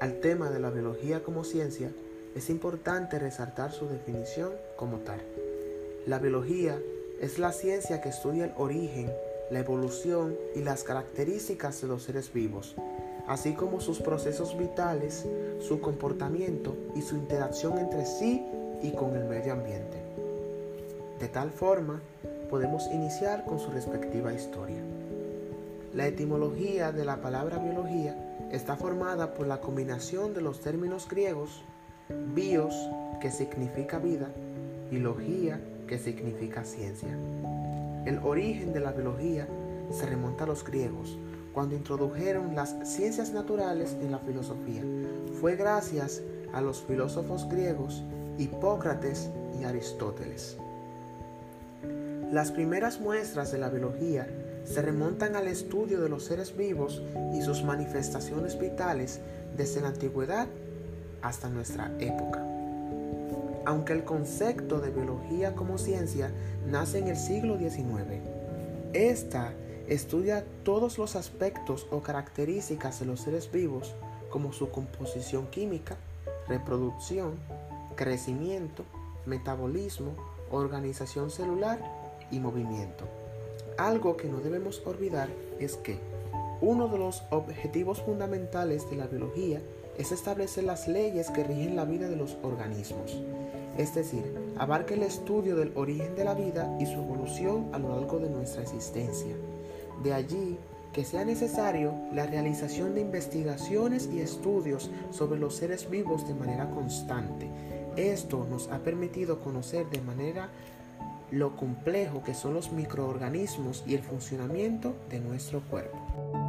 Al tema de la biología como ciencia, es importante resaltar su definición como tal. La biología es la ciencia que estudia el origen, la evolución y las características de los seres vivos, así como sus procesos vitales, su comportamiento y su interacción entre sí y con el medio ambiente. De tal forma, podemos iniciar con su respectiva historia. La etimología de la palabra biología está formada por la combinación de los términos griegos bios, que significa vida, y logía, que significa ciencia. El origen de la biología se remonta a los griegos, cuando introdujeron las ciencias naturales en la filosofía. Fue gracias a los filósofos griegos Hipócrates y Aristóteles. Las primeras muestras de la biología se remontan al estudio de los seres vivos y sus manifestaciones vitales desde la antigüedad hasta nuestra época. Aunque el concepto de biología como ciencia nace en el siglo XIX, esta estudia todos los aspectos o características de los seres vivos como su composición química, reproducción, crecimiento, metabolismo, organización celular y movimiento. Algo que no debemos olvidar es que uno de los objetivos fundamentales de la biología es establecer las leyes que rigen la vida de los organismos, es decir, abarca el estudio del origen de la vida y su evolución a lo largo de nuestra existencia. De allí que sea necesario la realización de investigaciones y estudios sobre los seres vivos de manera constante. Esto nos ha permitido conocer de manera lo complejo que son los microorganismos y el funcionamiento de nuestro cuerpo.